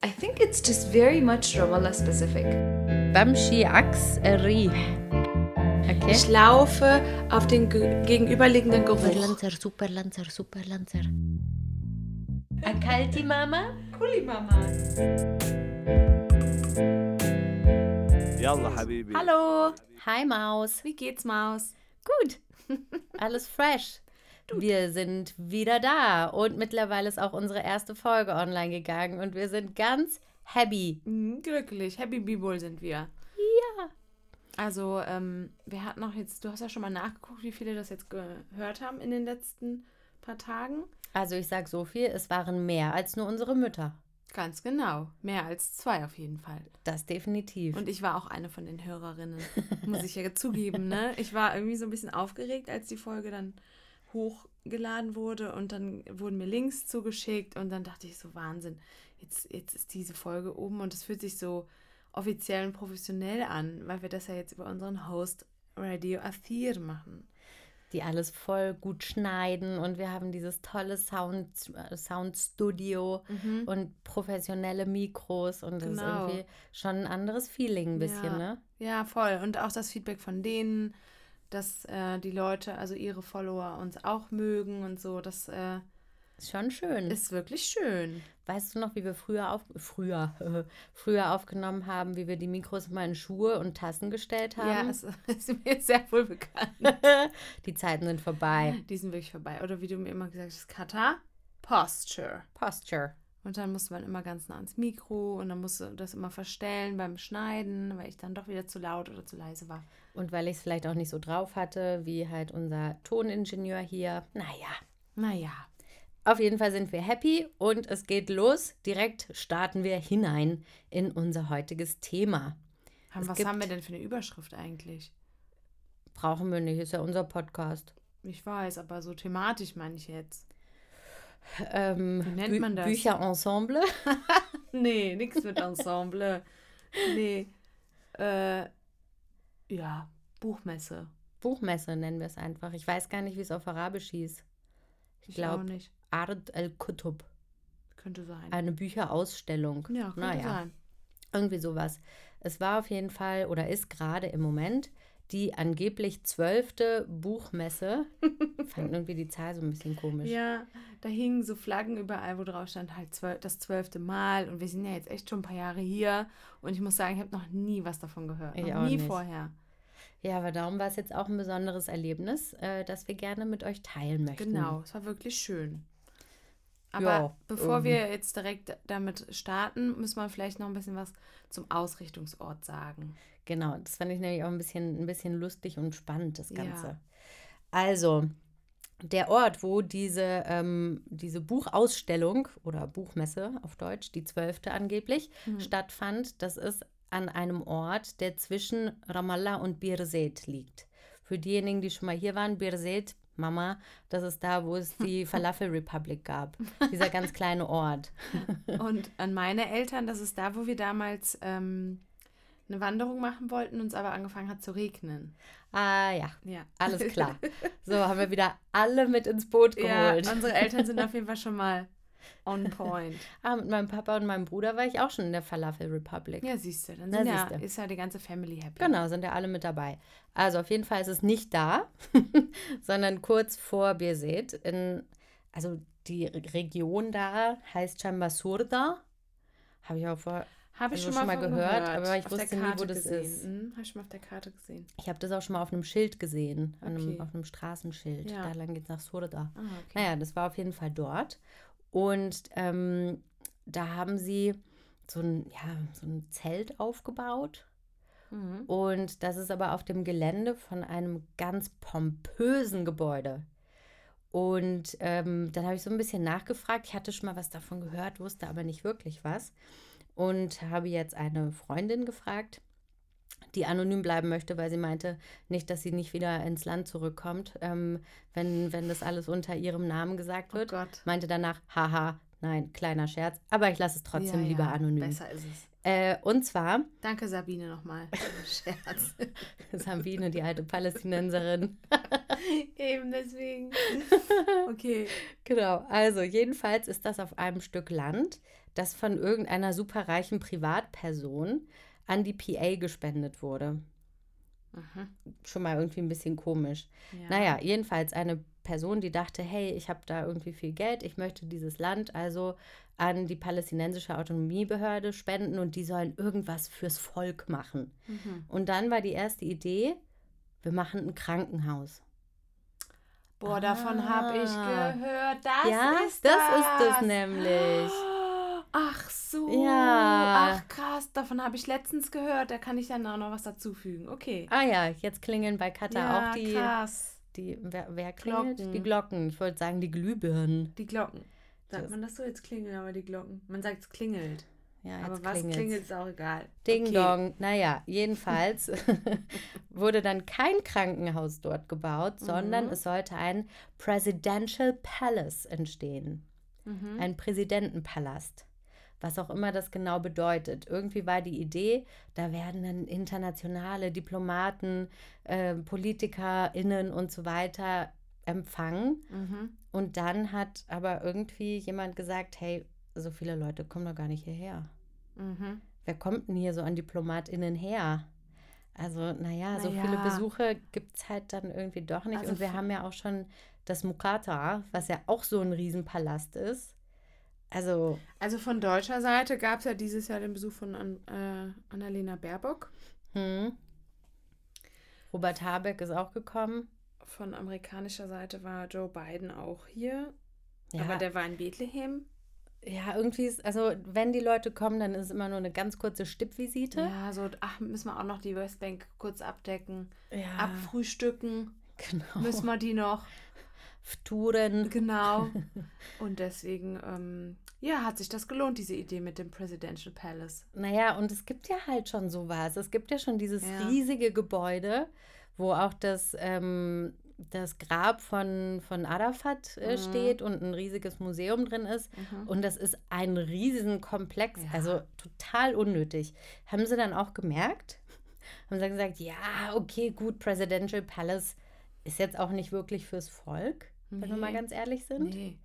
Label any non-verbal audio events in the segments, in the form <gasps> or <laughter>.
I think it's just very much Ramallah specific. Bamshi Aks Rih. Okay. Ich laufe auf den gegenüberliegenden Geruch. Superlanzer, Superlanzer, Superlanzer. Akalti Mama? Kuli Mama. Yalla, Habibi. Hallo. Hi, Maus. Wie geht's, Maus? Gut. <laughs> Alles fresh. Wir sind wieder da und mittlerweile ist auch unsere erste Folge online gegangen und wir sind ganz happy. Mhm, glücklich, Happy B-Bowl sind wir. Ja. Also, ähm, wir hatten auch jetzt, du hast ja schon mal nachgeguckt, wie viele das jetzt gehört haben in den letzten paar Tagen. Also ich sag so viel, es waren mehr als nur unsere Mütter. Ganz genau, mehr als zwei auf jeden Fall. Das definitiv. Und ich war auch eine von den Hörerinnen, muss ich ja <laughs> zugeben, ne? Ich war irgendwie so ein bisschen aufgeregt, als die Folge dann hochgeladen wurde und dann wurden mir Links zugeschickt und dann dachte ich so, Wahnsinn, jetzt, jetzt ist diese Folge oben und es fühlt sich so offiziell und professionell an, weil wir das ja jetzt über unseren Host Radio Athir machen. die alles voll gut schneiden und wir haben dieses tolle Sound, äh, Soundstudio und professionelle Mikros und das Genau. ist irgendwie schon ein anderes Feeling ein bisschen, ja. ne? Ja, voll. Und auch das Feedback von denen, dass äh, die Leute, also ihre Follower uns auch mögen und so, das äh, Ist schon schön. ist wirklich schön. weißt du noch, wie wir früher auf früher <laughs> früher aufgenommen haben, wie wir die Mikros mal in Schuhe und Tassen gestellt Ja, haben? es <laughs> ist mir sehr wohl bekannt. <laughs> die Zeiten sind vorbei. Die sind wirklich vorbei. Oder wie du mir immer gesagt hast, Kata, Posture. Posture. Und dann musste man immer ganz nah ans Mikro und dann musste das immer verstellen beim Schneiden, weil ich dann doch wieder zu laut oder zu leise war. Und weil ich es vielleicht auch nicht so drauf hatte, wie halt unser Toningenieur hier. Naja, Naja, Auf jeden Fall sind wir happy und es geht los. Direkt starten wir hinein in unser heutiges Thema. haben, Es was gibt- haben wir denn für eine Überschrift eigentlich? Brauchen wir nicht, ist ja unser Podcast. Ich weiß, aber so thematisch meine ich jetzt. Ähm, Wie nennt man das? Bücherensemble. <laughs> Nee, nichts mit Ensemble. nee. Äh, ja, Buchmesse. Buchmesse nennen wir es einfach. Ich weiß gar nicht, wie es auf Arabisch hieß. Ich Ich glaube. Ard el-Kutub. Könnte sein. Eine Bücherausstellung. ja, könnte naja, sein. irgendwie sowas. Es war auf jeden Fall oder ist gerade im Moment die angeblich zwölfte Buchmesse. <laughs> Fand irgendwie die Zahl so ein bisschen komisch. Ja, da hingen so Flaggen überall, wo drauf stand halt zwölf, das zwölfte Mal. Und wir sind ja jetzt echt schon ein paar Jahre hier. Und ich muss sagen, ich habe noch nie was davon gehört. Ich noch nie nicht. vorher. Ja, aber darum war es jetzt auch ein besonderes Erlebnis, äh, das wir gerne mit euch teilen möchten. Genau, es war wirklich schön. Aber Ja, bevor ähm. wir jetzt direkt damit starten, müssen wir vielleicht noch ein bisschen was zum Ausrichtungsort sagen. Genau, das fand ich nämlich auch ein bisschen, ein bisschen lustig und spannend, das Ja. Ganze. Also, der Ort, wo diese, ähm, diese Buchausstellung oder Buchmesse auf Deutsch, die zwölfte angeblich, Mhm. stattfand, das ist an einem Ort, der zwischen Ramallah und Birzeit liegt. Für diejenigen, die schon mal hier waren, Birzeit, Mama, das ist da, wo es die <laughs> Falafel Republic gab. Dieser ganz kleine Ort. <laughs> Und an meine Eltern, das ist da, wo wir damals ähm, eine Wanderung machen wollten, uns aber angefangen hat zu regnen. Ah ja, Ja. alles klar. <laughs> So, haben wir wieder alle mit ins Boot Ja, geholt. unsere Eltern sind auf jeden Fall schon mal on point. <laughs> Ah, mit meinem Papa und meinem Bruder war ich auch schon in der Falafel Republic. Ja, siehst du, dann Na, sind ja, ist ja die ganze Family happy. Genau, sind ja alle mit dabei. Also auf jeden Fall ist es nicht da, <laughs> sondern kurz vor Birzeit. In, also die Re- Region da heißt Chambasurda. Habe ich auch vor. Habe ich Also schon mal, schon mal von gehört, aber ich Auf wusste nie, wo das gesehen. ist. Mhm, Habe ich schon mal auf der Karte gesehen. Ich habe das auch schon mal auf einem Schild gesehen, an einem, Okay. auf einem Straßenschild. Ja. Da lang geht es nach Surda. Ah, okay. Naja, das war auf jeden Fall dort. Und ähm, da haben sie so ein, ja, so ein Zelt aufgebaut. Mhm. Und das ist aber auf dem Gelände von einem ganz pompösen Gebäude. Und ähm, dann habe ich so ein bisschen nachgefragt. Ich hatte schon mal was davon gehört, wusste aber nicht wirklich was. Und habe jetzt eine Freundin gefragt, die anonym bleiben möchte, weil sie meinte, nicht, dass sie nicht wieder ins Land zurückkommt, ähm, wenn, wenn das alles unter ihrem Namen gesagt Oh wird. Gott. Meinte danach, haha, nein, kleiner Scherz, aber ich lasse es trotzdem Ja, lieber ja, anonym. Besser ist es. Äh, und zwar Danke, Sabine, nochmal. Scherz. <laughs> Sabine, die alte Palästinenserin. <laughs> Eben deswegen. Okay. Genau, also jedenfalls ist das auf einem Stück Land, das von irgendeiner superreichen Privatperson an die PA gespendet wurde. Mhm. Schon mal irgendwie ein bisschen komisch. Ja. Naja, jedenfalls eine Person, die dachte, hey, ich habe da irgendwie viel Geld, ich möchte dieses Land also an die palästinensische Autonomiebehörde spenden und die sollen irgendwas fürs Volk machen. Mhm. Und dann war die erste Idee, wir machen ein Krankenhaus. Boah, davon habe ich Ah. gehört. Das ja, ist das das. ist es nämlich. <gasps> So. Ja. Ach krass, davon habe ich letztens gehört. Da kann ich dann auch noch was dazufügen. Okay. Ah ja, jetzt klingeln bei Katar ja, auch die, krass. die wer, wer klingelt? Glocken. Die Glocken. Ich wollte sagen, die Glühbirnen. Die Glocken. Sagt Das- man das so jetzt klingeln, aber die Glocken. Man sagt es klingelt. Ja, aber was klingelt's. klingelt, ist auch egal. Ding okay. Dong. Naja, <laughs> jedenfalls <laughs> wurde dann kein Krankenhaus dort gebaut, sondern Mhm. es sollte ein Presidential Palace entstehen. Mhm. Ein Präsidentenpalast. Was auch immer das genau bedeutet. Irgendwie war die Idee, da werden dann internationale Diplomaten, äh, PolitikerInnen und so weiter empfangen. Mhm. Und dann hat aber irgendwie jemand gesagt, hey, so viele Leute kommen doch gar nicht hierher. Mhm. Wer kommt denn hier so an DiplomatInnen her? Also, naja, so viele Naja. Besuche gibt es halt dann irgendwie doch nicht. Also Und wir haben ja auch schon das Mukata, was ja auch so ein Riesenpalast ist. Also, Also von deutscher Seite gab es ja dieses Jahr den Besuch von An äh, Annalena Baerbock. hm. Robert Habeck ist auch gekommen. Von amerikanischer Seite war Joe Biden auch hier. Ja, Aber der war in Bethlehem. ja, irgendwie ist, also wenn die Leute kommen, dann ist es immer nur eine ganz kurze Stippvisite. Ja, so, ach, müssen wir auch noch die Westbank kurz abdecken. Ja, Abfrühstücken genau. müssen wir die noch. Touren. Genau. <laughs> Und deswegen, ähm, ja, hat sich das gelohnt, diese Idee mit dem Presidential Palace. Naja, und es gibt ja halt schon sowas. Es gibt ja schon dieses Ja. riesige Gebäude, wo auch das, ähm, das Grab von, von Arafat äh, Mhm. steht und ein riesiges Museum drin ist. Und das ist ein Riesenkomplex, Ja. also total unnötig. Haben sie dann auch gemerkt? Haben sie gesagt, ja, okay, gut, Presidential Palace ist jetzt auch nicht wirklich fürs Volk, wenn wir Nee. mal ganz ehrlich sind. Nee.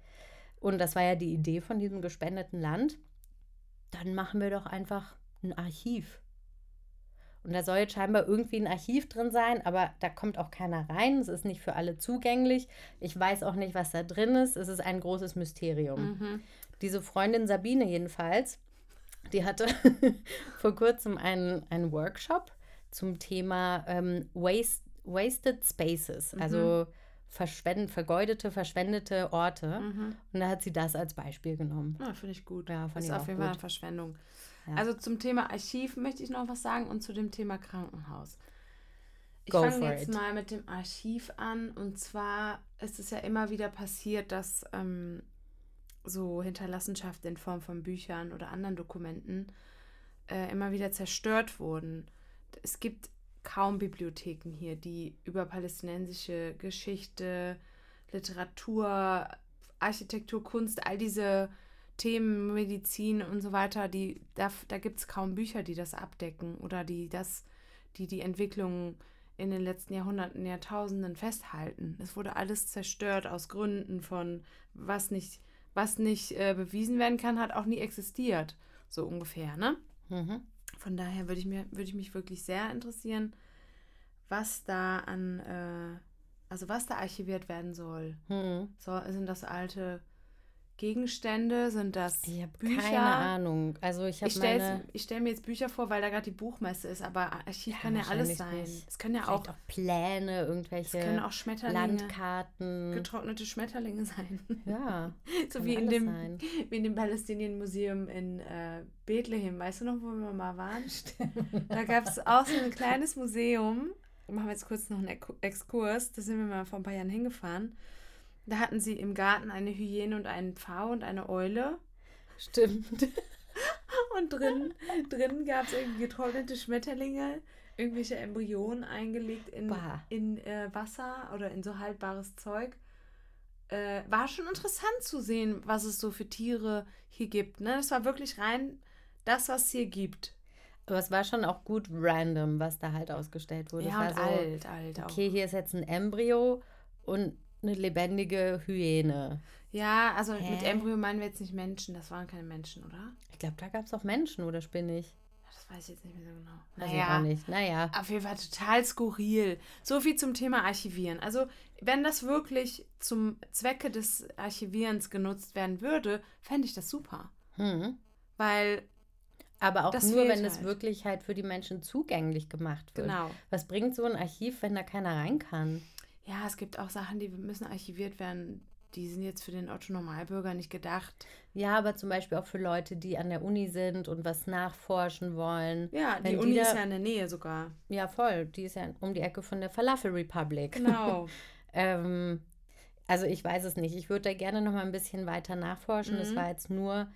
Und das war ja die Idee von diesem gespendeten Land. Dann machen wir doch einfach ein Archiv. Und da soll jetzt scheinbar irgendwie ein Archiv drin sein, aber da kommt auch keiner rein. Es ist nicht für alle zugänglich. Ich weiß auch nicht, was da drin ist. Es ist ein großes Mysterium. Mhm. Diese Freundin Sabine jedenfalls, die hatte <laughs> vor kurzem einen, einen Workshop zum Thema ähm, Waste, Wasted Spaces, also verschwend, vergeudete, verschwendete Orte. Mhm. Und da hat sie das als Beispiel genommen. Ja, finde ich gut. Ja, fand ist auf jeden Fall eine Verschwendung. Ja. Also zum Thema Archiv möchte ich noch was sagen und zu dem Thema Krankenhaus. Ich fange jetzt it. mal mit dem Archiv an. Und zwar ist es ja immer wieder passiert, dass ähm, so Hinterlassenschaften in Form von Büchern oder anderen Dokumenten äh, immer wieder zerstört wurden. Es gibt kaum Bibliotheken hier, die über palästinensische Geschichte, Literatur, Architektur, Kunst, all diese Themen, Medizin und so weiter, die, da, da gibt es kaum Bücher, die das abdecken oder die das, die die Entwicklung in den letzten Jahrhunderten, Jahrtausenden festhalten. Es wurde alles zerstört aus Gründen von, was nicht, was nicht äh, bewiesen werden kann, hat auch nie existiert. So ungefähr, ne? Mhm. Von daher würde ich, mir, würde ich mich wirklich sehr interessieren, was da an, äh, also was da archiviert werden soll. Hm. So, sind das alte Gegenstände? Sind das Ich habe Bücher? keine Ahnung. Also ich habe Ich stelle stell mir jetzt Bücher vor, weil da gerade die Buchmesse ist, aber Archiv Ja, kann ja alles sein. nicht. Es können ja auch, auch Pläne, es irgendwelche können auch Schmetterlinge, Landkarten. getrocknete Schmetterlinge sein. Ja, <laughs> so <laughs> wie in, dem, sein. wie in dem Palästinien-Museum in äh, Bethlehem. Weißt du noch, wo wir mal waren? Da gab es auch so ein <laughs> kleines Museum. Machen wir jetzt kurz noch einen Ex- Exkurs. Da sind wir mal vor ein paar Jahren hingefahren. Da hatten sie im Garten eine Hyäne und einen Pfau und eine Eule. Stimmt. <laughs> Und drin, drin gab es irgendwie getrocknete Schmetterlinge, irgendwelche Embryonen eingelegt in, Bah. in äh, Wasser oder in so haltbares Zeug. Äh, war schon interessant zu sehen, was es so für Tiere hier gibt. Ne? Das war wirklich rein das, was es hier gibt. Aber es war schon auch gut random, was da halt ausgestellt wurde. ja, und so, alt, alt auch. okay, hier ist jetzt ein Embryo und eine lebendige Hyäne. Ja, also Hä? mit Embryo meinen wir jetzt nicht Menschen. Das waren keine Menschen, oder? Ich glaube, da gab es auch Menschen, oder spinne ich? Das weiß ich jetzt nicht mehr so genau. Ich auch nicht. Naja. Auf jeden Fall total skurril. So viel zum Thema Archivieren. Also, wenn das wirklich zum Zwecke des Archivierens genutzt werden würde, fände ich das super. Hm. Weil, Aber auch Das nur, wenn es halt. wirklich halt für die Menschen zugänglich gemacht wird. genau. Was bringt so ein Archiv, wenn da keiner rein kann? Ja, es gibt auch Sachen, die müssen archiviert werden. Die sind jetzt für den Otto-Normalbürger nicht gedacht. Ja, aber zum Beispiel auch für Leute, die an der Uni sind und was nachforschen wollen. Ja, die Wenn die Uni da- ist ja in der Nähe sogar. Ja, voll. Die ist ja um die Ecke von der Falafel Republic. Genau. <laughs> ähm, also ich weiß es nicht. Ich würde da gerne noch mal ein bisschen weiter nachforschen. Das Mhm. war jetzt nur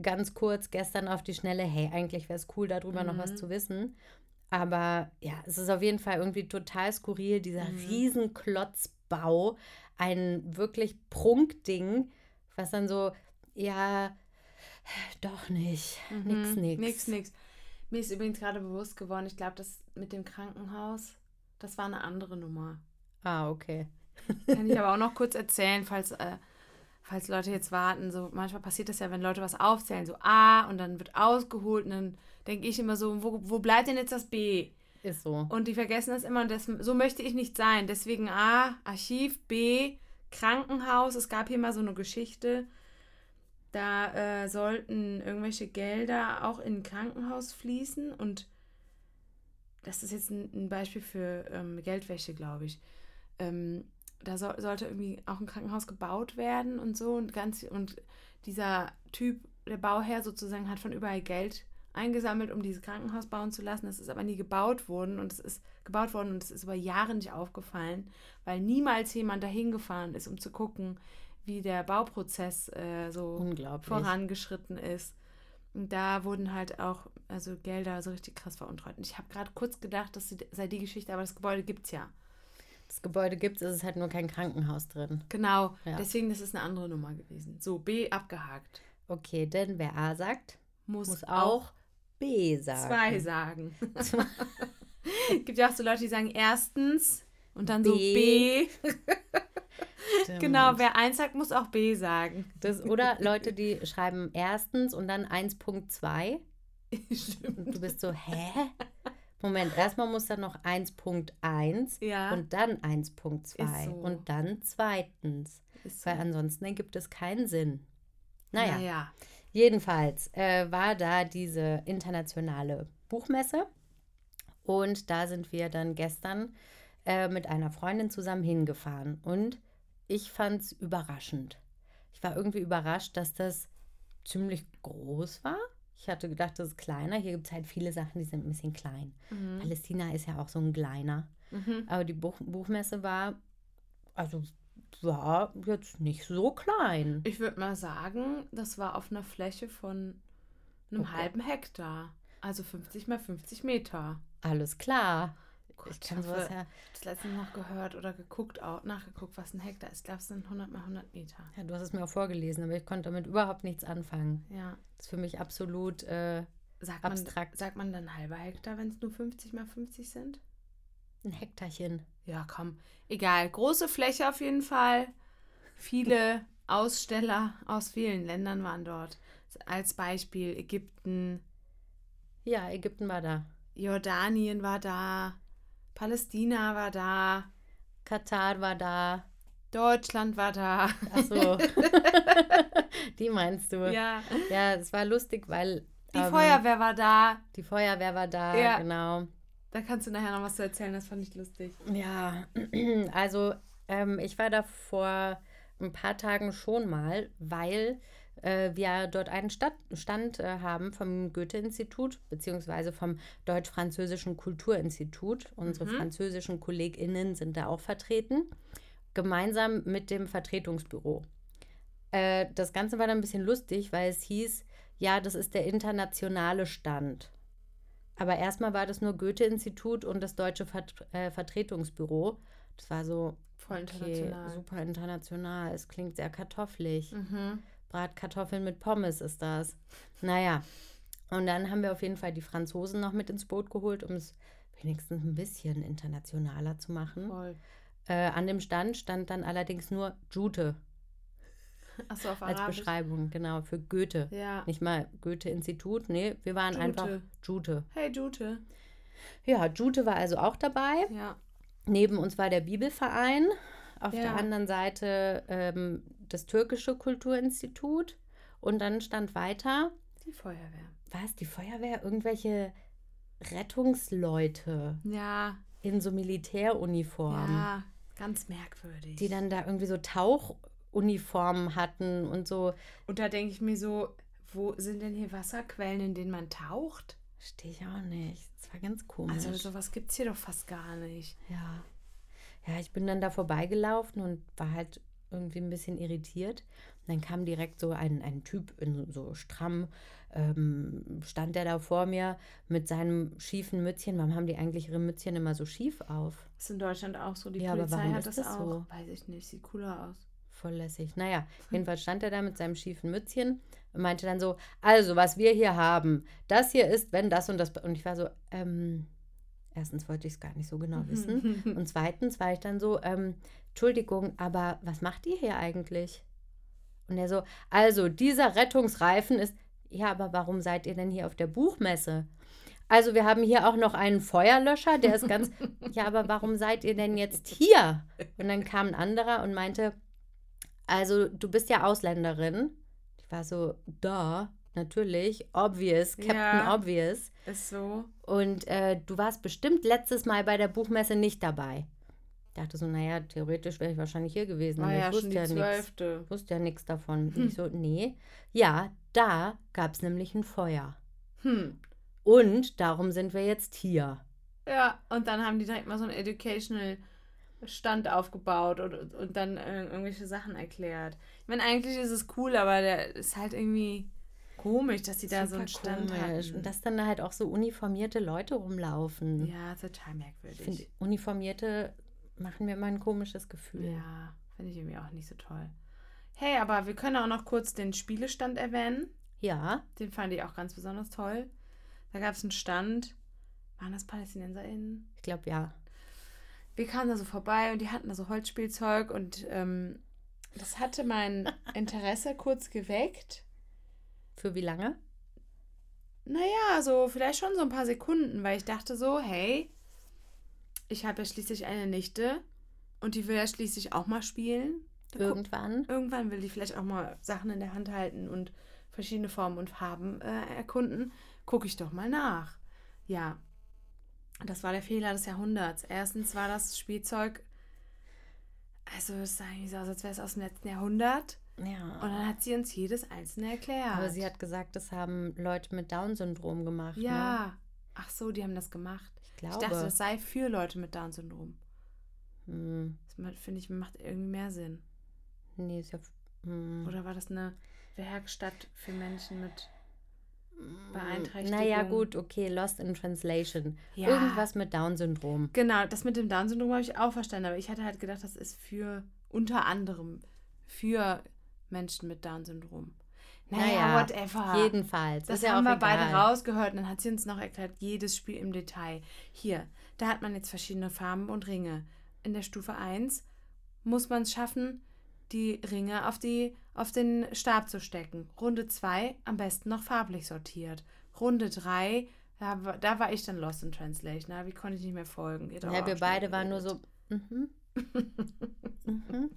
ganz kurz gestern auf die Schnelle. Hey, eigentlich wäre es cool, darüber noch was Mhm. zu wissen. Aber ja, es ist auf jeden Fall irgendwie total skurril, dieser Mhm. Riesenklotzbau. Ein wirklich Prunkding, was dann so, ja, doch nicht. Nix, Mhm. nix. Nix, nix. Mir ist übrigens gerade bewusst geworden, ich glaube, das mit dem Krankenhaus, das war eine andere Nummer. Ah, okay. Kann ich <laughs> aber auch noch kurz erzählen, falls, äh, falls Leute jetzt warten. So, manchmal passiert das ja, wenn Leute was aufzählen, so A und dann wird ausgeholt und dann denke ich immer so, wo, wo bleibt denn jetzt das B? Ist so. Und die vergessen das immer und das, so möchte ich nicht sein. Deswegen A, Archiv, B, Krankenhaus. Es gab hier mal so eine Geschichte, da äh, sollten irgendwelche Gelder auch in ein Krankenhaus fließen und das ist jetzt ein, ein Beispiel für ähm, Geldwäsche, glaube ich. Ähm, da soll, sollte irgendwie auch ein Krankenhaus gebaut werden und so und ganz und dieser Typ, der Bauherr sozusagen, hat von überall Geld eingesammelt, um dieses Krankenhaus bauen zu lassen. Das ist aber nie gebaut worden und es ist gebaut worden und es ist über Jahre nicht aufgefallen, weil niemals jemand dahin gefahren ist, um zu gucken, wie der Bauprozess äh, so vorangeschritten ist. Und da wurden halt auch also Gelder so richtig krass veruntreut. Und ich habe gerade kurz gedacht, das sei die Geschichte, aber das Gebäude gibt es ja. Das Gebäude gibt es, ist halt nur kein Krankenhaus drin. Genau, Ja. deswegen das ist eine andere Nummer gewesen. So, B abgehakt. Okay, denn wer A sagt, Muss, muss auch auch B sagen. zwei sagen. <laughs> gibt ja auch so Leute, die sagen erstens und dann so B. B. Stimmt. Genau, wer eins sagt, muss auch B sagen. Das, oder Leute, die schreiben erstens und dann 1.2. <laughs> Stimmt. Und du bist so, hä? Moment, erstmal muss dann noch 1.1 Ja, und dann 1.2 Ist so. und dann zweitens. so. Weil ansonsten ergibt es keinen Sinn. Naja, naja. Jedenfalls äh, war da diese internationale Buchmesse und da sind wir dann gestern äh, mit einer Freundin zusammen hingefahren und ich fand es überraschend. Ich war irgendwie überrascht, dass das ziemlich groß war. Ich hatte gedacht, das ist kleiner. Hier gibt es halt viele Sachen, die sind ein bisschen klein. Mhm. Palästina ist ja auch so ein kleiner. Mhm. Aber die Buch Buchmesse war, also war jetzt nicht so klein. Ich würde mal sagen, das war auf einer Fläche von einem Okay. halben Hektar. Also 50 mal 50 Meter. Alles klar. Gott, Ich kann ich sowas hoffe, ja. das letzte noch gehört oder geguckt, auch, nachgeguckt, was ein Hektar ist. Ich glaube, es sind 100 mal 100 Meter. Ja, du hast es mir auch vorgelesen, aber ich konnte damit überhaupt nichts anfangen. Ja. Das ist für mich absolut äh, Sagt man, Abstrakt. sagt man dann halber Hektar, wenn es nur 50 mal 50 sind? Ein Hektarchen. Ja, komm. Egal. Große Fläche auf jeden Fall. Viele <laughs> Aussteller aus vielen Ländern waren dort. Als Beispiel Ägypten, Ja, Ägypten war da. Jordanien war da, Palästina war da, Katar war da. Deutschland war da. Achso. <laughs> <laughs> Die meinst du? Ja. Ja, es war lustig, weil. Die ähm, Feuerwehr war da. Die Feuerwehr war da, Ja. genau. Da kannst du nachher noch was zu erzählen, das fand ich lustig. Ja, <clears throat> also ähm, ich war da vor ein paar Tagen schon mal, weil äh, wir dort einen Stadt Stand äh, haben vom Goethe-Institut beziehungsweise vom Deutsch-Französischen Kulturinstitut. Unsere Mhm. französischen KollegInnen sind da auch vertreten, gemeinsam mit dem Vertretungsbüro. Äh, das Ganze war dann ein bisschen lustig, weil es hieß, ja, das ist der internationale Stand. Aber erstmal war das nur Goethe-Institut und das Deutsche Vert äh, Vertretungsbüro. Das war so, Voll okay, international. super international. Es klingt sehr kartoffelig. Mhm. Bratkartoffeln mit Pommes ist das. Naja, und dann haben wir auf jeden Fall die Franzosen noch mit ins Boot geholt, um es wenigstens ein bisschen internationaler zu machen. Voll. Äh, an dem Stand stand dann allerdings nur Jute <laughs> Achso, auf als Arabisch. Beschreibung, genau, für Goethe. Ja. Nicht mal Goethe-Institut, nee, wir waren Jute. einfach Jute. Hey, Jute. Ja, Jute war also auch dabei. Ja. Neben uns war der Bibelverein. Auf der Ja. anderen Seite ähm, das türkische Kulturinstitut. Und dann stand weiter, Die Feuerwehr. was, die Feuerwehr, irgendwelche Rettungsleute Ja. in so Militäruniformen, Ja. Ganz merkwürdig. die dann da irgendwie so Tauchuniformen hatten und so. Und da denke ich mir so, wo sind denn hier Wasserquellen, in denen man taucht? Verstehe ich auch nicht. Das war ganz komisch. Also sowas gibt es hier doch fast gar nicht. Ja. Ja, ich bin dann da vorbeigelaufen und war halt irgendwie ein bisschen irritiert. Und dann kam direkt so ein, ein Typ in so stramm, ähm, stand der da vor mir mit seinem schiefen Mützchen. Warum haben die eigentlich ihre Mützchen immer so schief auf? Ist in Deutschland auch so. Die Ja, aber Polizei hat das, das auch. so? Weiß ich nicht. Sieht cooler aus. Voll lässig. Naja, jedenfalls stand er da mit seinem schiefen Mützchen und meinte dann so, also, was wir hier haben, das hier ist, wenn das und das. Und ich war so, ähm, erstens wollte ich es gar nicht so genau wissen. <laughs> Und zweitens war ich dann so, ähm, Entschuldigung, aber was macht ihr hier eigentlich? Und er so, also dieser Rettungsreifen ist, ja, aber warum seid ihr denn hier auf der Buchmesse? Also wir haben hier auch noch einen Feuerlöscher, der ist ganz, <laughs> ja, aber warum seid ihr denn jetzt hier? Und dann kam ein anderer und meinte, also du bist ja Ausländerin. Ich war so, da, natürlich, obvious, Captain Ja. Obvious. Ist so. Und äh, du warst bestimmt letztes Mal bei der Buchmesse nicht dabei. Ich dachte so, naja, theoretisch wäre ich wahrscheinlich hier gewesen, aber ja ich schon wusste die ja nichts. wusste ja nichts davon. Hm. ich so, nee. Ja, da gab es nämlich ein Feuer. Hm. Und darum sind wir jetzt hier. Ja, und dann haben die direkt mal so einen Educational Stand aufgebaut und, und, dann äh, irgendwelche Sachen erklärt. Ich meine, eigentlich ist es cool, aber der ist halt irgendwie komisch, dass die da so einen Stand komisch. hatten. Und dass dann halt auch so uniformierte Leute rumlaufen. ja, total Ich merkwürdig. finde, uniformierte machen mir immer ein komisches Gefühl. Ja, finde ich irgendwie auch nicht so toll. Hey, aber wir können auch noch kurz den Spielestand erwähnen. Ja, Den fand ich auch ganz besonders toll. Da gab es einen Stand. Waren das PalästinenserInnen? ich glaube ja. Wir kamen da so vorbei und die hatten da so Holzspielzeug und ähm, das hatte mein <laughs> Interesse kurz geweckt. Für wie lange? Naja, so vielleicht schon so ein paar Sekunden, weil ich dachte so, hey, ich habe ja schließlich eine Nichte und die will ja schließlich auch mal spielen. Irgendwann. Irgendwann will die vielleicht auch mal Sachen in der Hand halten und verschiedene Formen und Farben äh, erkunden. Gucke ich doch mal nach. Ja, das war der Fehler des Jahrhunderts. Erstens war das Spielzeug, also es sah irgendwie so aus, als wäre es aus dem letzten Jahrhundert. Und Ja. dann hat sie uns jedes einzelne erklärt. Aber sie hat gesagt, das haben Leute mit Down-Syndrom gemacht. Ne? Ja. Ach so, die haben das gemacht. Ich Ich glaube. dachte, das sei für Leute mit Down-Syndrom. hm, Das finde ich macht irgendwie mehr Sinn. nee, ist ja. Hm. Oder war das eine Werkstatt für Menschen mit Beeinträchtigung? Naja, gut, okay, Lost in Translation. Ja. Irgendwas mit Down-Syndrom. Genau, das mit dem Down-Syndrom habe ich auch verstanden, aber ich hatte halt gedacht, das ist für unter anderem für Menschen mit Down-Syndrom. Naja, Naja, whatever. Jedenfalls. Das ist ja haben wir egal. beide rausgehört und dann hat sie uns noch erklärt, jedes Spiel im Detail. Hier, da hat man jetzt verschiedene Farben und Ringe. In der Stufe 1 muss man es schaffen, die Ringe auf, die, auf den Stab zu stecken. Runde 2 am besten noch farblich sortiert. Runde 3, da, war- da war ich dann lost in translation. Da wie konnte ich nicht mehr folgen. Ihr Ja, wir beide waren nur so. Mhm. <laughs> mhm.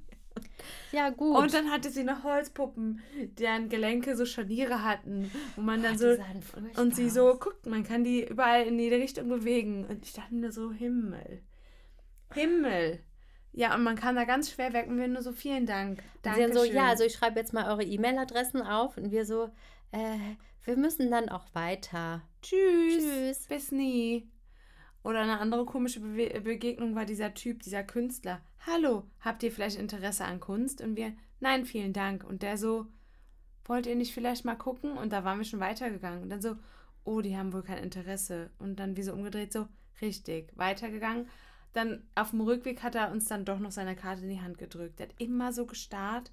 Ja, gut. Und dann hatte sie noch Holzpuppen, deren Gelenke so Scharniere hatten, wo man dann Ach, so Und sie so, guckt, man kann die überall in jede Richtung bewegen. Und ich dachte mir so, Himmel. Himmel. Ja, und man kam da ganz schwer weg und wir nur so, vielen Dank. Und sie Danke so, ja, also ich schreibe jetzt mal eure E-Mail-Adressen auf und wir so, äh, wir müssen dann auch weiter. Tschüss. Tschüss. Bis nie. Oder eine andere komische Bewe Begegnung war dieser Typ, dieser Künstler. Hallo, habt ihr vielleicht Interesse an Kunst? Und wir, nein, vielen Dank. Und der so, wollt ihr nicht vielleicht mal gucken? Und da waren wir schon weitergegangen. Und dann so, oh, die haben wohl kein Interesse. Und dann wie so umgedreht, so, richtig, weitergegangen. Dann auf dem Rückweg hat er uns dann doch noch seine Karte in die Hand gedrückt. Der hat immer so gestarrt,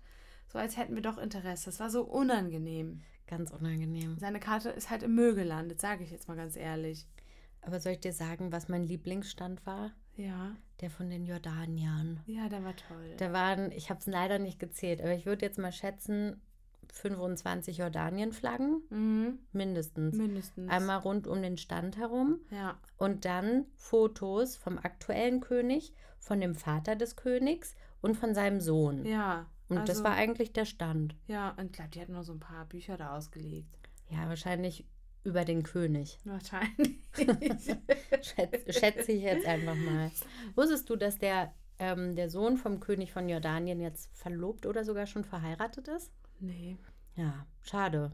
so als hätten wir doch Interesse. Das war so unangenehm. Ganz unangenehm. Seine Karte ist halt im Müll gelandet, sage ich jetzt mal ganz ehrlich. Aber soll ich dir sagen, was mein Lieblingsstand war? Ja. Der von den Jordaniern. Ja, der war toll. Da waren, ich habe es leider nicht gezählt, aber ich würde jetzt mal schätzen, 25 Jordanien-Flaggen Mhm. mindestens. Mindestens. Einmal rund um den Stand herum Ja. und dann Fotos vom aktuellen König, von dem Vater des Königs und von seinem Sohn. Ja. Und das also- war eigentlich der Stand. Ja, und ich glaube, die hatten noch so ein paar Bücher da ausgelegt. Ja, wahrscheinlich über den König. <laughs> Wahrscheinlich. Schätze, schätze ich jetzt einfach mal. Wusstest du, dass der, ähm, der Sohn vom König von Jordanien jetzt verlobt oder sogar schon verheiratet ist? Nee. Ja, schade.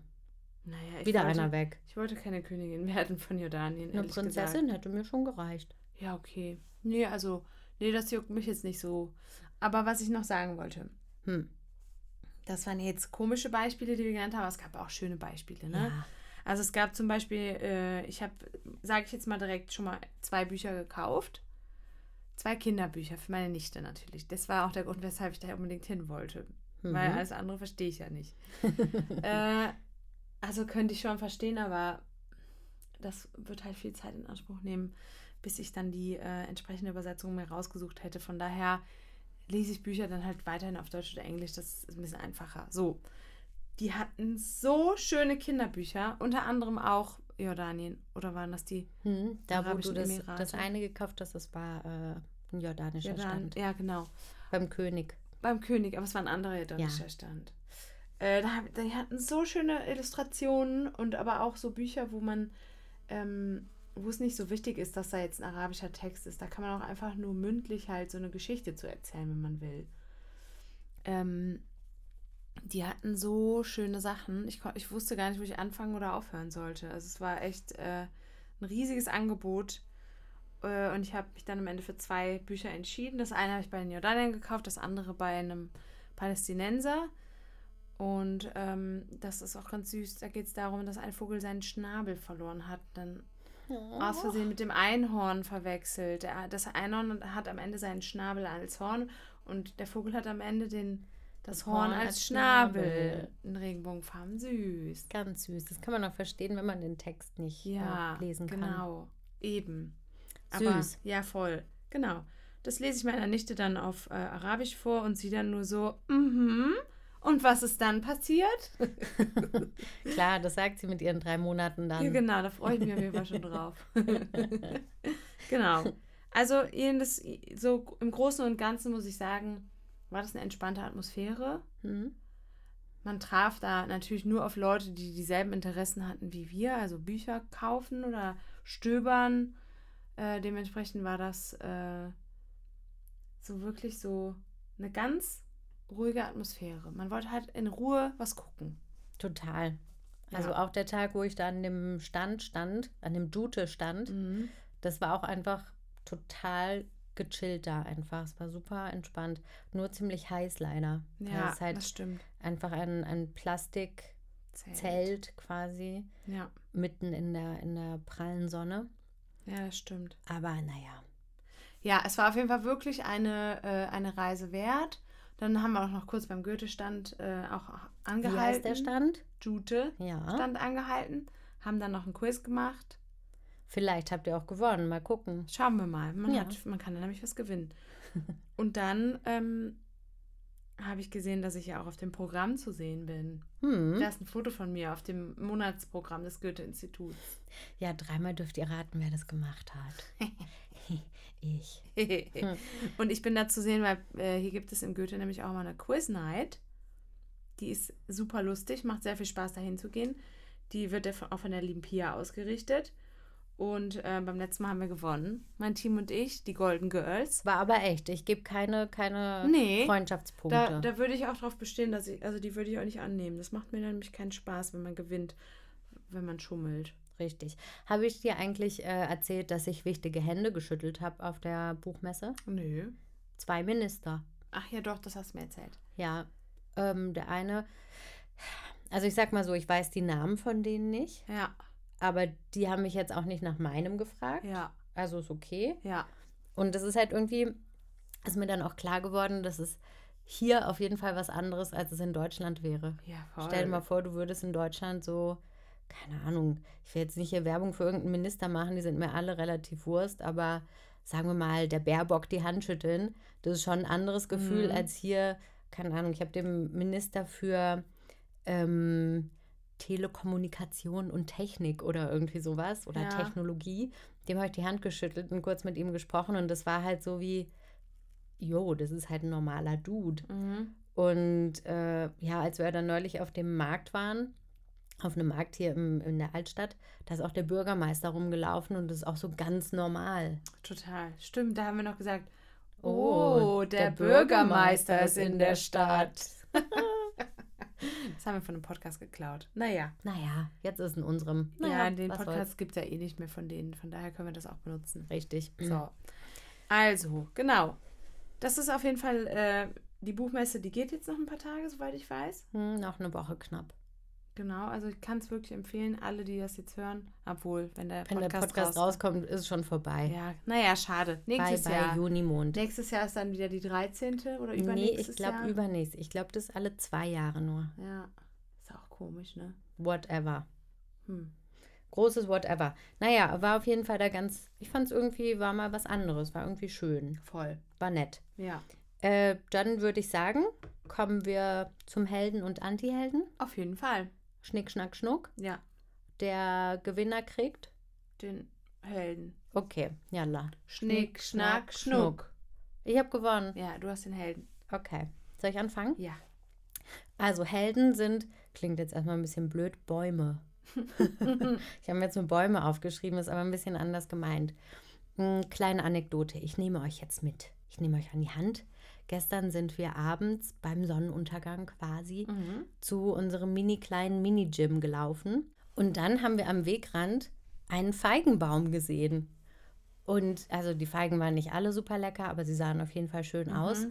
Naja, ich Wieder wollte, einer weg. Ich wollte keine Königin werden von Jordanien. Eine Prinzessin Gesagt. hätte mir schon gereicht. Ja, okay. Nee, also, nee, das juckt mich jetzt nicht so. Aber was ich noch sagen wollte, Hm. das waren jetzt komische Beispiele, die wir genannt haben, aber es gab auch schöne Beispiele, ne? Ja. Also es gab zum Beispiel, äh, ich habe, sage ich jetzt mal direkt, schon mal zwei Bücher gekauft. Zwei Kinderbücher für meine Nichte natürlich. Das war auch der Grund, weshalb ich da unbedingt hin wollte. Weil Mhm. alles andere verstehe ich ja nicht. <laughs> äh, also könnte ich schon verstehen, aber das wird halt viel Zeit in Anspruch nehmen, bis ich dann die äh, entsprechende Übersetzung mir rausgesucht hätte. Von daher lese ich Bücher dann halt weiterhin auf Deutsch oder Englisch. Das ist ein bisschen einfacher. So, die hatten so schöne Kinderbücher, unter anderem auch Jordanien. Oder waren das die Hm, da, wo du das, das eine gekauft hast, das war äh, ein jordanischer Jordan Stand. Ja, genau. Beim König. Beim König, aber es war ein anderer jordanischer Stand. Äh, da, die hatten so schöne Illustrationen und aber auch so Bücher, wo man, ähm, wo es nicht so wichtig ist, dass da jetzt ein arabischer Text ist. Da kann man auch einfach nur mündlich halt so eine Geschichte zu erzählen, wenn man will. Ähm, die hatten so schöne Sachen. Ich, ich wusste gar nicht, wo ich anfangen oder aufhören sollte. Also es war echt äh, ein riesiges Angebot. Äh, und ich habe mich dann am Ende für zwei Bücher entschieden. Das eine habe ich bei den Jordaniern gekauft, das andere bei einem Palästinenser. Und ähm, das ist auch ganz süß. Da geht es darum, dass ein Vogel seinen Schnabel verloren hat. Dann aus Versehen mit dem Einhorn verwechselt. Das Einhorn hat am Ende seinen Schnabel als Horn und der Vogel hat am Ende den, das, Das Horn, Horn als, als Schnabel. Schnabel. In Regenbogenfarben. Süß. Ganz süß. Das kann man auch verstehen, wenn man den Text nicht Ja, äh, lesen kann. genau. Eben. Aber, Süß. ja, voll. Genau. Das lese ich meiner Nichte dann auf äh, Arabisch vor und sie dann nur so, mhm. Und was ist dann passiert? <laughs> Klar, das sagt sie mit ihren drei Monaten dann. Ja, genau, da freue ich mich auf jeden Fall schon drauf. <laughs> genau. Also das so im Großen und Ganzen muss ich sagen, war das eine entspannte Atmosphäre. Hm? Man traf da natürlich nur auf Leute, die dieselben Interessen hatten wie wir, also Bücher kaufen oder stöbern. Äh, dementsprechend war das äh, so wirklich so eine ganz ruhige Atmosphäre. Man wollte halt in Ruhe was gucken. Total. Also Ja. auch der Tag, wo ich da an dem Stand stand, an dem Jute stand, Mhm. das war auch einfach total gechillt da einfach. Es war super entspannt. Nur ziemlich heiß leider. Ja, halt das stimmt. einfach ein, ein Plastikzelt quasi Ja. mitten in der, in der prallen Sonne. Ja, das stimmt. Aber naja. Ja, es war auf jeden Fall wirklich eine, äh, eine Reise wert. Dann haben wir auch noch kurz beim Goethe-Stand äh, auch angehalten. Wie heißt der Stand? Jute Ja. stand angehalten. Haben dann noch einen Quiz gemacht. Vielleicht habt ihr auch gewonnen. Mal gucken. Schauen wir mal. Man, Ja. hat, man kann da nämlich was gewinnen. <laughs> Und dann ähm, habe ich gesehen, dass ich ja auch auf dem Programm zu sehen bin. Hm. Da ist ein Foto von mir auf dem Monatsprogramm des Goethe-Instituts. Ja, dreimal dürft ihr raten, wer das gemacht hat. <laughs> ich. <laughs> Und ich bin da zu sehen, weil äh, hier gibt es im Goethe nämlich auch mal eine Quiz-Night. Die ist super lustig, macht sehr viel Spaß, dahin zu gehen. Die wird auch von der lieben Pia ausgerichtet. Und äh, beim letzten Mal haben wir gewonnen. Mein Team und ich, die Golden Girls. War aber echt. Ich gebe keine, keine Nee, Freundschaftspunkte. Da, da würde ich auch drauf bestehen, dass ich, also die würde ich auch nicht annehmen. Das macht mir nämlich keinen Spaß, wenn man gewinnt, wenn man schummelt. Richtig. Habe ich dir eigentlich äh, erzählt, dass ich wichtige Hände geschüttelt habe auf der Buchmesse? Nö. Zwei Minister. Ach ja, doch, das hast du mir erzählt. Ja. Ähm, der eine, also ich sag mal so, ich weiß die Namen von denen nicht, Ja, aber die haben mich jetzt auch nicht nach meinem gefragt. ja, Also ist okay. ja. Und das ist halt irgendwie, ist mir dann auch klar geworden, dass es hier auf jeden Fall was anderes, als es in Deutschland wäre. Ja, voll. Stell dir mal vor, du würdest in Deutschland so, keine Ahnung, ich will jetzt nicht hier Werbung für irgendeinen Minister machen, die sind mir alle relativ Wurst, aber sagen wir mal, der Baerbock die Hand schütteln. Das ist schon ein anderes Gefühl Mhm. als hier, keine Ahnung, ich habe dem Minister für ähm, Telekommunikation und Technik oder irgendwie sowas oder Ja. Technologie, dem habe ich die Hand geschüttelt und kurz mit ihm gesprochen und das war halt so wie, jo, das ist halt ein normaler Dude. Mhm. Und äh, ja, als wir dann neulich auf dem Markt waren, auf einem Markt hier im, in der Altstadt, da ist auch der Bürgermeister rumgelaufen und das ist auch so ganz normal. Total. Stimmt, da haben wir noch gesagt, Oh, oh, der, der Bürgermeister ist in der Stadt. Das haben wir von einem Podcast geklaut. Naja. Naja, jetzt ist in unserem. Naja, ja, den Podcast gibt es ja eh nicht mehr von denen. Von daher können wir das auch benutzen. Richtig. So. Also, genau. Das ist auf jeden Fall äh, die Buchmesse, die geht jetzt noch ein paar Tage, soweit ich weiß. Hm, noch eine Woche knapp. Genau, also ich kann es wirklich empfehlen, alle, die das jetzt hören, obwohl, wenn der Wenn Podcast, der Podcast rauskommt. rauskommt, ist es schon vorbei. Ja, naja, schade. Nächstes bye, bye, Jahr. Junimond. Nächstes Jahr ist dann wieder die 13. oder Nee, übernächstes ich glaube übernächst. Ich glaube, das ist alle zwei Jahre nur. Ja, ist auch komisch, ne? Whatever. Hm. Großes Whatever. Naja, war auf jeden Fall da ganz. Ich fand es irgendwie, war mal was anderes. War irgendwie schön. Voll. War nett. Ja, Äh, dann würde ich sagen, kommen wir zum Helden und Antihelden. auf jeden Fall. Schnick, schnack, schnuck. Ja, Der Gewinner kriegt. den Helden. Okay, jalla. Schnick, schnack, schnuck. Ich habe gewonnen. Ja, du hast den Helden. Okay. Soll ich anfangen? Ja. Also Helden sind, klingt jetzt erstmal ein bisschen blöd, Bäume. <laughs> ich habe mir jetzt nur Bäume aufgeschrieben, ist aber ein bisschen anders gemeint. Hm, kleine Anekdote, ich nehme euch jetzt mit. Ich nehme euch an die Hand. Gestern sind wir abends beim Sonnenuntergang quasi Mhm. zu unserem mini kleinen Mini-Gym gelaufen. Und dann haben wir am Wegrand einen Feigenbaum gesehen. Und also die Feigen waren nicht alle super lecker, aber sie sahen auf jeden Fall schön aus.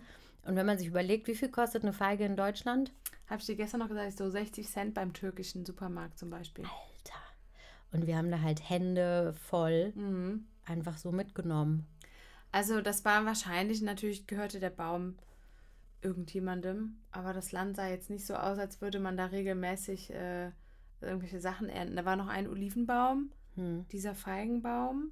Und wenn man sich überlegt, wie viel kostet eine Feige in Deutschland? Habe ich dir gestern noch gesagt, so 60 Cent beim türkischen Supermarkt zum Beispiel. Alter. Und wir haben da halt Hände voll Mhm. einfach so mitgenommen. Also das war wahrscheinlich, natürlich gehörte der Baum irgendjemandem, aber das Land sah jetzt nicht so aus, als würde man da regelmäßig äh, irgendwelche Sachen ernten. Da war noch ein Olivenbaum, Hm. dieser Feigenbaum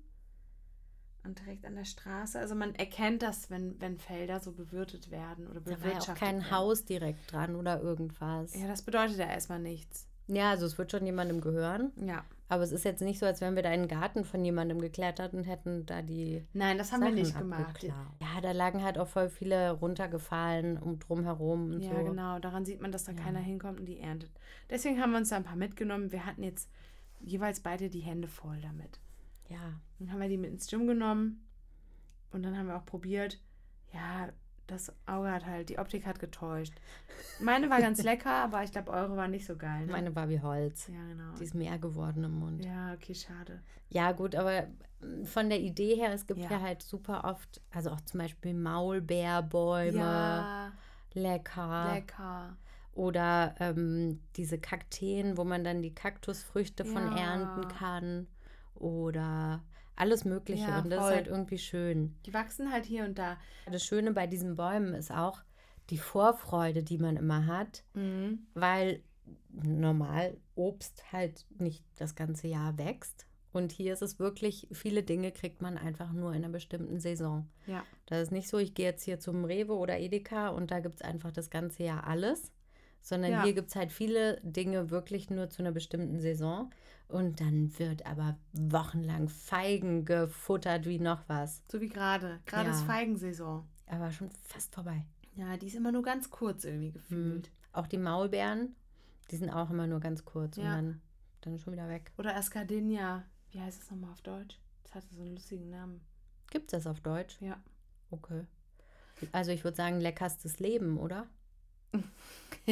und direkt an der Straße. Also man erkennt das, wenn, wenn Felder so bewirtet werden oder Da war ja auch bewirtschaftet kein werden. Haus direkt dran oder irgendwas. Ja, das bedeutet ja erstmal nichts. Ja, also es wird schon jemandem gehören. Ja. Aber es ist jetzt nicht so, als wären wir da in den Garten von jemandem geklettert und hätten da die Nein, das haben Sachen wir nicht gemacht. abgeklaut. Ja, da lagen halt auch voll viele runtergefallen um drumherum und Ja, so. genau. Daran sieht man, dass da Ja. keiner hinkommt und die erntet. Deswegen haben wir uns da ein paar mitgenommen. Wir hatten jetzt jeweils beide die Hände voll damit. Ja. Dann haben wir die mit ins Gym genommen und dann haben wir auch probiert. Ja, das Auge hat halt, die Optik hat getäuscht. Meine war ganz <laughs> lecker, aber ich glaube, eure war nicht so geil. Ne? Meine war wie Holz. ja, genau. Die ist mehr geworden im Mund. Ja, Ja, okay, schade. gut, aber mm, von der Idee her, es gibt Ja. ja, halt super oft, also auch zum Beispiel Maulbeerbäume, Ja, lecker. lecker. Oder ähm, diese Kakteen, wo man dann die Kaktusfrüchte von Ja. ernten kann. Oder alles Mögliche. Ja, und das voll. ist halt irgendwie schön. Die wachsen halt hier und da. Das Schöne bei diesen Bäumen ist auch die Vorfreude, die man immer hat, Mhm. weil normal Obst halt nicht das ganze Jahr wächst. Und hier ist es wirklich, viele Dinge kriegt man einfach nur in einer bestimmten Saison. Ja. Das ist nicht so, ich gehe jetzt hier zum Rewe oder Edeka und da gibt es einfach das ganze Jahr alles, sondern Ja. hier gibt es halt viele Dinge wirklich nur zu einer bestimmten Saison. Und dann wird aber wochenlang Feigen gefuttert wie noch was. So wie gerade. Gerade ist Ja. Feigensaison. Aber schon fast vorbei. Ja, die ist immer nur ganz kurz irgendwie gefühlt. Auch die Maulbeeren, die sind auch immer nur ganz kurz und Ja. dann, dann schon wieder weg. Oder Ascardinia. Wie heißt es nochmal auf Deutsch? Das hatte so einen lustigen Namen. Gibt es das auf Deutsch? Ja. Okay. Also ich würde sagen, leckerstes Leben, oder?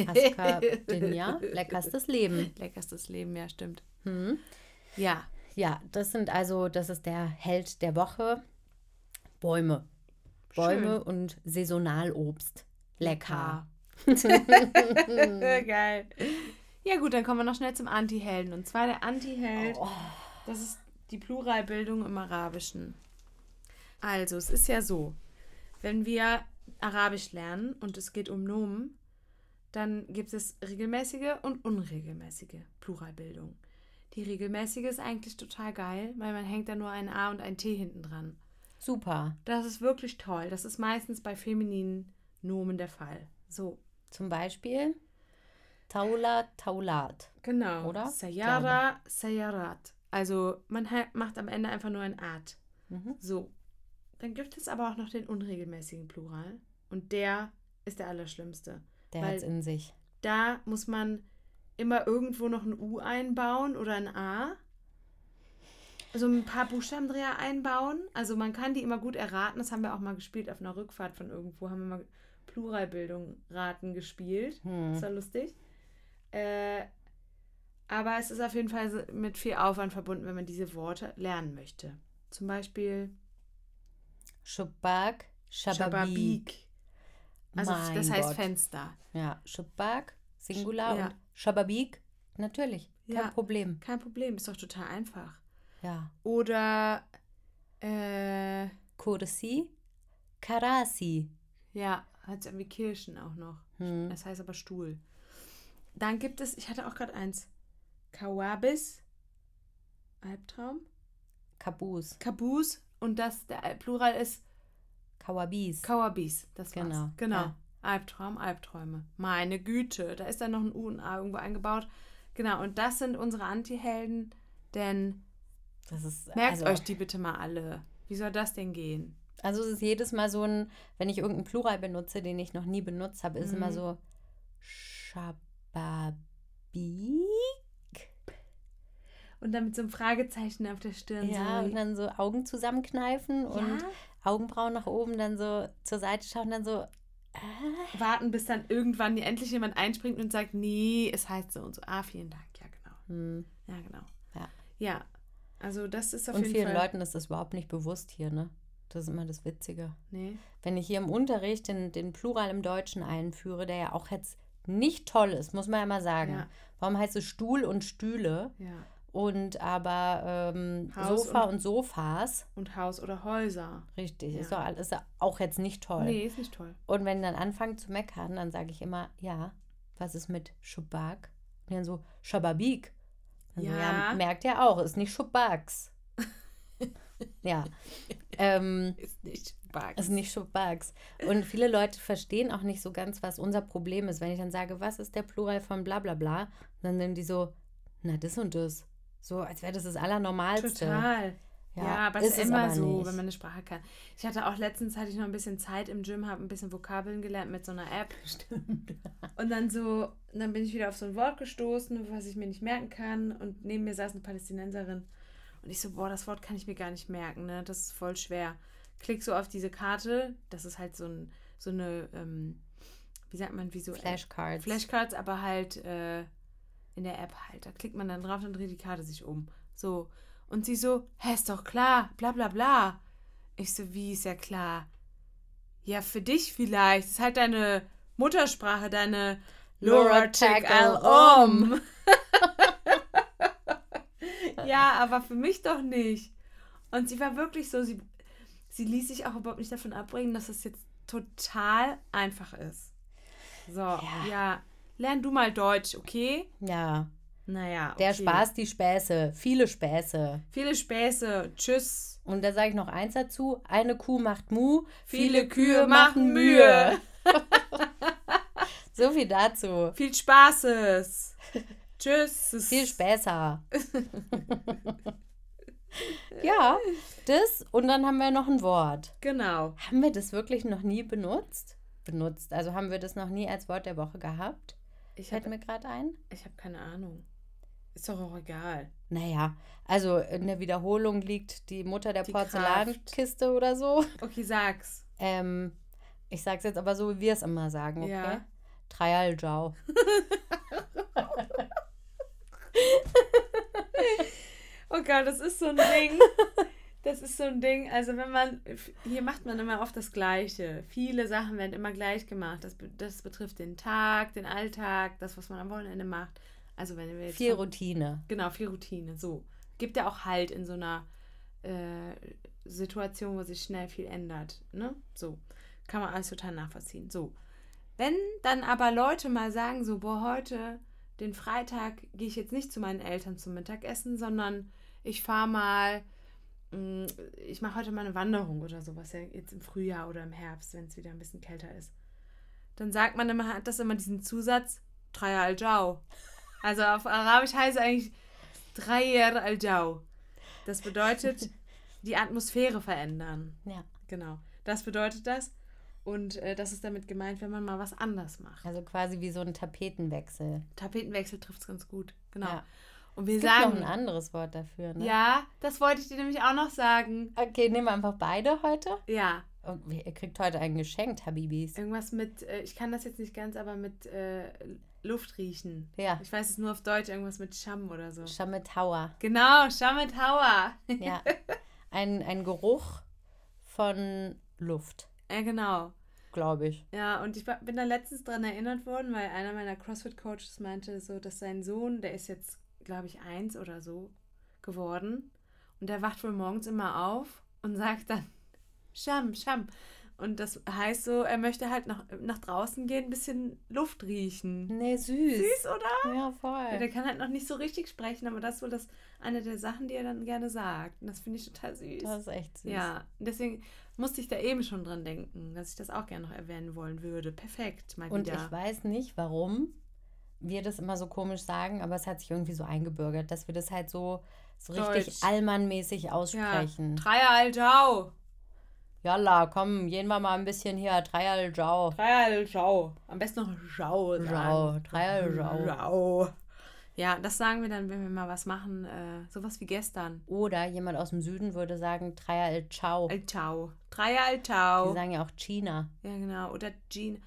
Ascardinia, <laughs> leckerstes Leben. Leckerstes Leben, ja, stimmt. Hm. Ja. Ja, das sind also, das ist der Held der Woche. Bäume. Bäume und Saisonalobst. Lecker. <laughs> Geil. Ja, gut, dann kommen wir noch schnell zum Anti-Helden. Und zwar der Anti-Held, Oh. das ist die Pluralbildung im Arabischen. Also, es ist ja so, wenn wir Arabisch lernen und es geht um Nomen, dann gibt es regelmäßige und unregelmäßige Pluralbildung. Die regelmäßige ist eigentlich total geil, weil man hängt da nur ein A und ein T hinten dran. super. Das ist wirklich toll. Das ist meistens bei femininen Nomen der Fall. So. Zum Beispiel Taula, Taulat. Genau. Oder? Sayara, Sayarat. Also man macht am Ende einfach nur ein Art. Mhm. So. Dann gibt es aber auch noch den unregelmäßigen Plural. Und der ist der allerschlimmste. Der Weil- hat's in sich. Da muss man immer irgendwo noch ein U einbauen oder ein A. Also ein paar Buchstabendreher einbauen. Also man kann die immer gut erraten. Das haben wir auch mal gespielt auf einer Rückfahrt von irgendwo. Haben wir mal Pluralbildung raten gespielt. Hm. Das war lustig. Äh, aber es ist auf jeden Fall mit viel Aufwand verbunden, wenn man diese Worte lernen möchte. Zum Beispiel Shabak, Shababik. Also Mein das heißt Gott. Fenster. Ja, Shabak, Singular Ja. und Shababik, natürlich, kein Ja. Problem. Kein Problem, ist doch total einfach. Ja. Oder äh, Kursi, Karasi. ja, hat es irgendwie Kirschen auch noch. Hm. Das heißt aber Stuhl. Dann gibt es, ich hatte auch gerade eins. Kawabis, Albtraum. Kabus, Kabus und das, der Plural ist Kawabis. Kawabis. Das war's. Genau, Genau. ja. Albtraum, Albträume. Meine Güte, da ist dann noch ein U und A irgendwo eingebaut. Genau, und das sind unsere Antihelden, denn das ist, merkt also, euch die bitte mal alle. Wie soll das denn gehen? Also es ist jedes Mal so ein, wenn ich irgendeinen Plural benutze, den ich noch nie benutzt habe, ist Mhm. immer so Shababik. Und dann mit so einem Fragezeichen auf der Stirn. Ja, so. und dann so Augen zusammenkneifen und ja? Augenbrauen nach oben, dann so zur Seite schauen, dann so. Äh, warten, bis dann irgendwann endlich jemand einspringt und sagt, nee, es heißt so und so. Ah, vielen Dank. Ja, genau. hm. Ja, genau. Ja. Ja, also das ist auf Und jeden vielen Fall... Leuten ist das überhaupt nicht bewusst hier, ne? Das ist immer das Witzige. Nee. Wenn ich hier im Unterricht den, den Plural im Deutschen einführe, der ja auch jetzt nicht toll ist, muss man ja mal sagen. Ja. Warum heißt es Stuhl und Stühle Ja. Und aber ähm, Sofa und- und, Sofas? Und Haus oder Häuser. Richtig, Ja. ist, doch, ist auch jetzt nicht toll. Nee, ist nicht toll. Und wenn dann anfangen zu meckern, dann sage ich immer, ja, was ist mit Schubak? Und dann so, Schababik. Dann so, Ja. ja, merkt ja auch, ist nicht Schubaks. <laughs> ja. Ähm, Ist nicht Bugs. ist nicht Schubaks. Und viele Leute verstehen auch nicht so ganz, was unser Problem ist. Wenn ich dann sage, was ist der Plural von bla bla bla, dann sind die so, na, das und das. So, als wäre das das Allernormalste. Total. Ja, aber es ist es immer aber so, nicht. wenn man eine Sprache kann. Ich hatte auch letztens, hatte ich noch ein bisschen Zeit im Gym, habe ein bisschen Vokabeln gelernt mit so einer App. <laughs> Stimmt. Und dann so, und dann bin ich wieder auf so ein Wort gestoßen, was ich mir nicht merken kann. Und neben mir saß eine Palästinenserin. Und ich so, boah, das Wort kann ich mir gar nicht merken, ne? Das ist voll schwer. Klick so auf diese Karte. Das ist halt so, ein, so eine, ähm, wie sagt man, visuell. Flashcards. Flashcards, aber halt äh, in der App halt. Da klickt man dann drauf, dann dreht die Karte sich um. So. Und sie so, hä, ist doch klar, bla bla bla. Ich so, wie ist ja klar? Ja, für dich vielleicht. Ist halt deine Muttersprache, deine Laura Take Tackle all um. <laughs> ja, aber für mich doch nicht. Und sie war wirklich so, sie, sie ließ sich auch überhaupt nicht davon abbringen, dass es jetzt total einfach ist. So, ja. Lern du mal Deutsch, okay? Ja, Naja, okay. der Spaß, die Späße. Viele Späße. Viele Späße. Tschüss. Und da sage ich noch eins dazu. Eine Kuh macht Mu, Viele Kühe machen Mühe. <laughs> so viel dazu. Viel Spaßes. Tschüss. <laughs> Viel Späßer. <laughs> ja, das. Und dann haben wir noch ein Wort. Genau. Haben wir das wirklich noch nie benutzt? Benutzt. Also haben wir das noch nie als Wort der Woche gehabt? Ich Fällt habe mir gerade ein. ich hab keine Ahnung. Ist doch auch egal. Naja, also in der Wiederholung liegt die Mutter der Die Porzellankiste oder so. Okay, sag's. Ähm, ich sag's jetzt aber so, wie wir es immer sagen, okay? Ja. Trial-Jau. <laughs> <laughs> Oh Gott, das ist so ein Ding. <laughs> Das ist so ein Ding. Also wenn man, hier macht man immer oft das Gleiche. Viele Sachen werden immer gleich gemacht. Das, das betrifft den Tag, den Alltag, das, was man am Wochenende macht. Also wenn wir jetzt Viel von- Routine. Genau, viel Routine. So. Gibt ja auch Halt in so einer äh, Situation, wo sich schnell viel ändert. Ne? So. Kann man alles total nachvollziehen. So. Wenn dann aber Leute mal sagen, so, boah, heute, den Freitag, gehe ich jetzt nicht zu meinen Eltern zum Mittagessen, sondern ich fahre mal ich mache heute mal eine Wanderung oder sowas, ja, jetzt im Frühjahr oder im Herbst, wenn es wieder ein bisschen kälter ist. Dann sagt man immer, hat das immer diesen Zusatz, Dreier al Jau. Also auf Arabisch heißt es eigentlich Dreier al Jau. Das bedeutet, <laughs> die Atmosphäre verändern. Ja. Genau. Das bedeutet das. Und äh, das ist damit gemeint, wenn man mal was anders macht. Also quasi wie so ein Tapetenwechsel. Tapetenwechsel trifft es ganz gut. Genau. Ja. Und wir Es gibt sagen. noch ein anderes Wort dafür, ne? Ja, das wollte ich dir nämlich auch noch sagen. Okay, nehmen wir einfach beide heute. Ja, Und ihr kriegt heute ein Geschenk, Habibis. irgendwas mit, äh, ich kann das jetzt nicht ganz, aber mit äh, Luft riechen. Ja. Ich weiß es nur auf Deutsch, irgendwas mit Scham oder so. Shametauer. Genau, Schametauer. Ja. <laughs> ein, ein Geruch von Luft, ja, genau. glaube ich. Ja, und ich bin da letztens dran erinnert worden, weil einer meiner CrossFit-Coaches meinte so, dass sein Sohn, der ist jetzt, glaube ich, eins oder so geworden. Und der wacht wohl morgens immer auf und sagt dann, Scham, Scham. Und das heißt so, er möchte halt nach, nach draußen gehen, ein bisschen Luft riechen. Nee, süß. Süß, oder? Ja, voll. Ja, der kann halt noch nicht so richtig sprechen, aber das ist wohl das, eine der Sachen, die er dann gerne sagt. Und das finde ich total süß. Das ist echt süß. Ja, deswegen musste ich da eben schon dran denken, dass ich das auch gerne noch erwähnen wollen würde. Perfekt, mal Und wieder. ich weiß nicht, warum wir das immer so komisch sagen, aber es hat sich irgendwie so eingebürgert, dass wir das halt so, so richtig allmannmäßig ja, aussprechen. Dreier Aljau. Jalla, komm, gehen wir mal ein bisschen hier. Dreier Jau. Dreier Aljau. Am besten noch Jau. Jau. Dreier Jau. Jau. Ja, das sagen wir dann, wenn wir mal was machen. Äh, sowas wie gestern. Oder jemand aus dem Süden würde sagen Dreier Ciao. Aljau. Dreier Die Aljau. sagen ja auch China. Ja, genau. Oder Gina.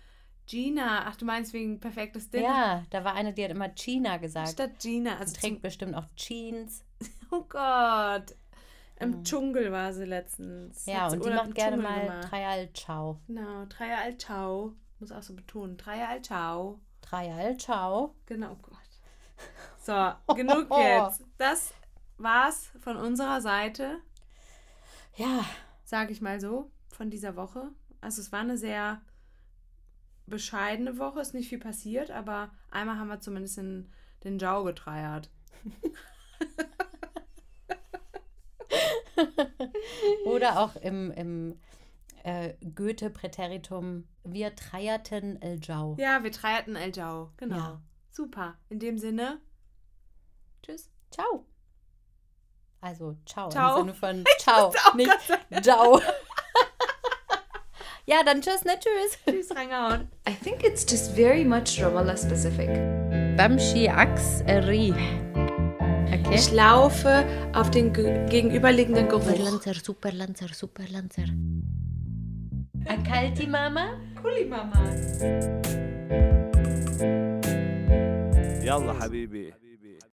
Gina. Ach, du meinst wegen perfektes Dinner? Ja, da war eine, die hat immer China gesagt. Statt Gina. Also Sie trägt bestimmt auch Jeans. <laughs> oh Gott. Im Dschungel war sie letztens. Ja, und die macht gerne Dschungel mal gemacht. Dreier El Ciao. Genau, Dreier Altschau. Muss auch so betonen. Dreier Altschau. Dreier El Ciao. Genau, oh Gott. So, <laughs> genug <laughs> jetzt. Das war's von unserer Seite, Ja, sage ich mal so, von dieser Woche. Also es war eine sehr bescheidene Woche, ist nicht viel passiert, aber einmal haben wir zumindest den, den Jau getreiert. <laughs> Oder auch im, im äh, Goethe-Präteritum, wir treierten El Jau. Ja, wir treierten El Jau. Genau. Ja. Super. In dem Sinne, tschüss. Ciao. Also, ciao. Ciao. Im Sinne von <laughs> ciao, nicht ciao. <laughs> ja, dann tschüss, ne? Tschüss. <laughs> Tschüss, reingehauen. I think it's just very much Ramallah specific. Bamshi Ax Ri. Okay. Ich laufe auf den ge- gegenüberliegenden Geruch. Superlanzer, Superlanzer, Superlanzer. Akalti Mama? Kuli Mama. يلا حبيبي